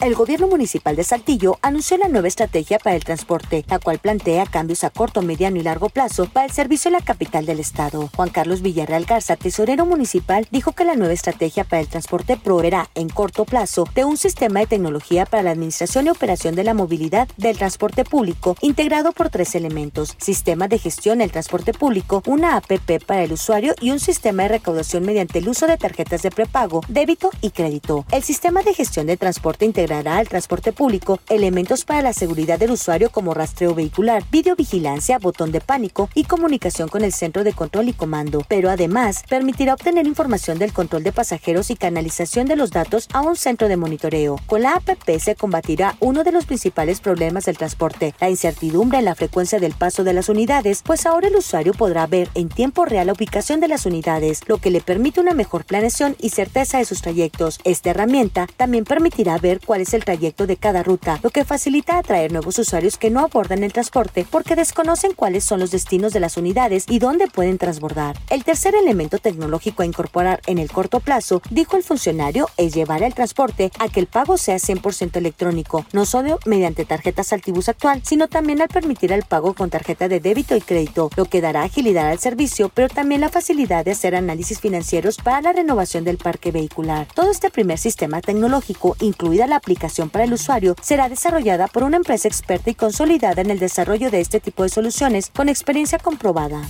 El gobierno municipal de Saltillo anunció la nueva estrategia para el transporte, la cual plantea cambios a corto, mediano y largo plazo para el servicio en la capital del estado. Juan Carlos Villarreal Garza, tesorero municipal, dijo que la nueva estrategia para el transporte proveerá en corto plazo de un sistema de tecnología para la administración y operación de la movilidad del transporte público, integrado por tres elementos: sistema de gestión del transporte público, una APP para el usuario y un sistema de recaudación mediante el uso de tarjetas de prepago, débito y crédito. El sistema de gestión de transporte integrará al transporte público elementos para la seguridad del usuario como rastreo vehicular, videovigilancia, botón de pánico y comunicación con el centro de control y comando, pero además permitirá obtener información del control de pasajeros y canalización de los datos a un centro de monitoreo. Con la APP se combatirá uno de los principales problemas del transporte, la incertidumbre en la frecuencia del paso de las unidades, pues ahora el usuario podrá ver en tiempo real la ubicación de las unidades, lo que le permite una mejor planeación y certeza de sus trayectos. Esta herramienta también permitirá ver cuál es el trayecto de cada ruta, lo que facilita atraer nuevos usuarios que no abordan el transporte porque desconocen cuáles son los destinos de las unidades y dónde pueden transbordar. El tercer elemento tecnológico a incorporar en el corto plazo, dijo el funcionario, es llevar el transporte a que el pago sea 100% electrónico, no solo mediante tarjetas Altibus actual, sino también al permitir el pago con tarjeta de débito y crédito, lo que dará agilidad al servicio, pero también la facilidad de hacer análisis financieros para la renovación del parque vehicular. Todo este primer sistema tecnológico, incluida la aplicación para el usuario, será desarrollada por una empresa experta y consolidada en el desarrollo de este tipo de soluciones con experiencia comprobada.